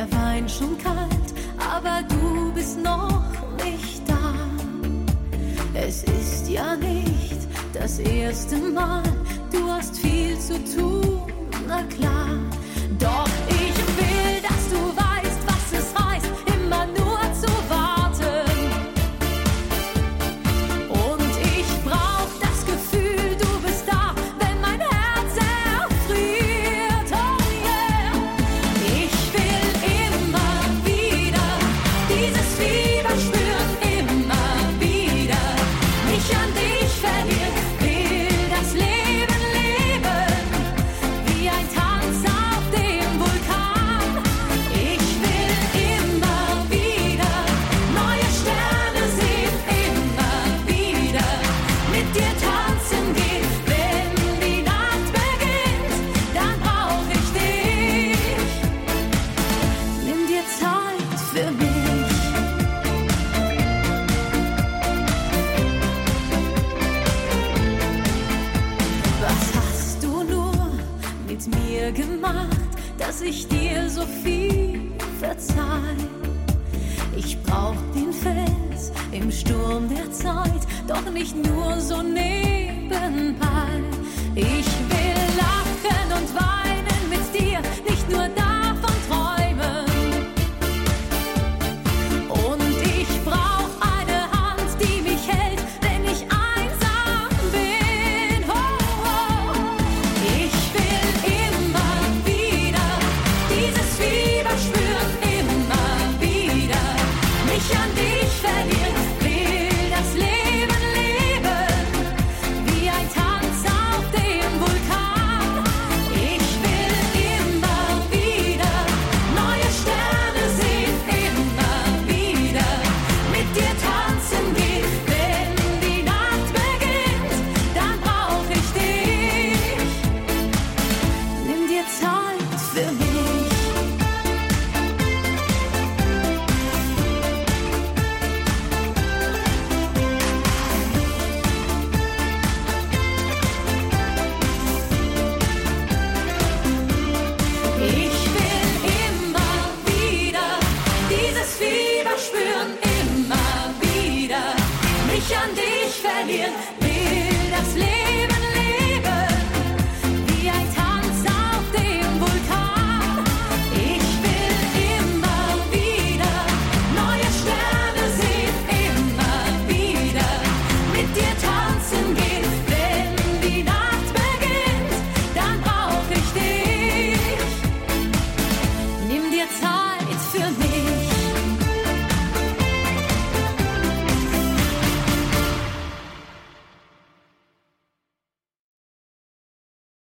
der Wein schon kalt, aber du bist noch nicht da. Es ist ja nicht das erste Mal, du hast viel zu tun, na klar. ich dir so viel verzeih. Ich brauch den Fels im Sturm der Zeit, doch nicht nur so nebenbei. Ich spüren immer wieder. Mich an dich verlieren will das Leben.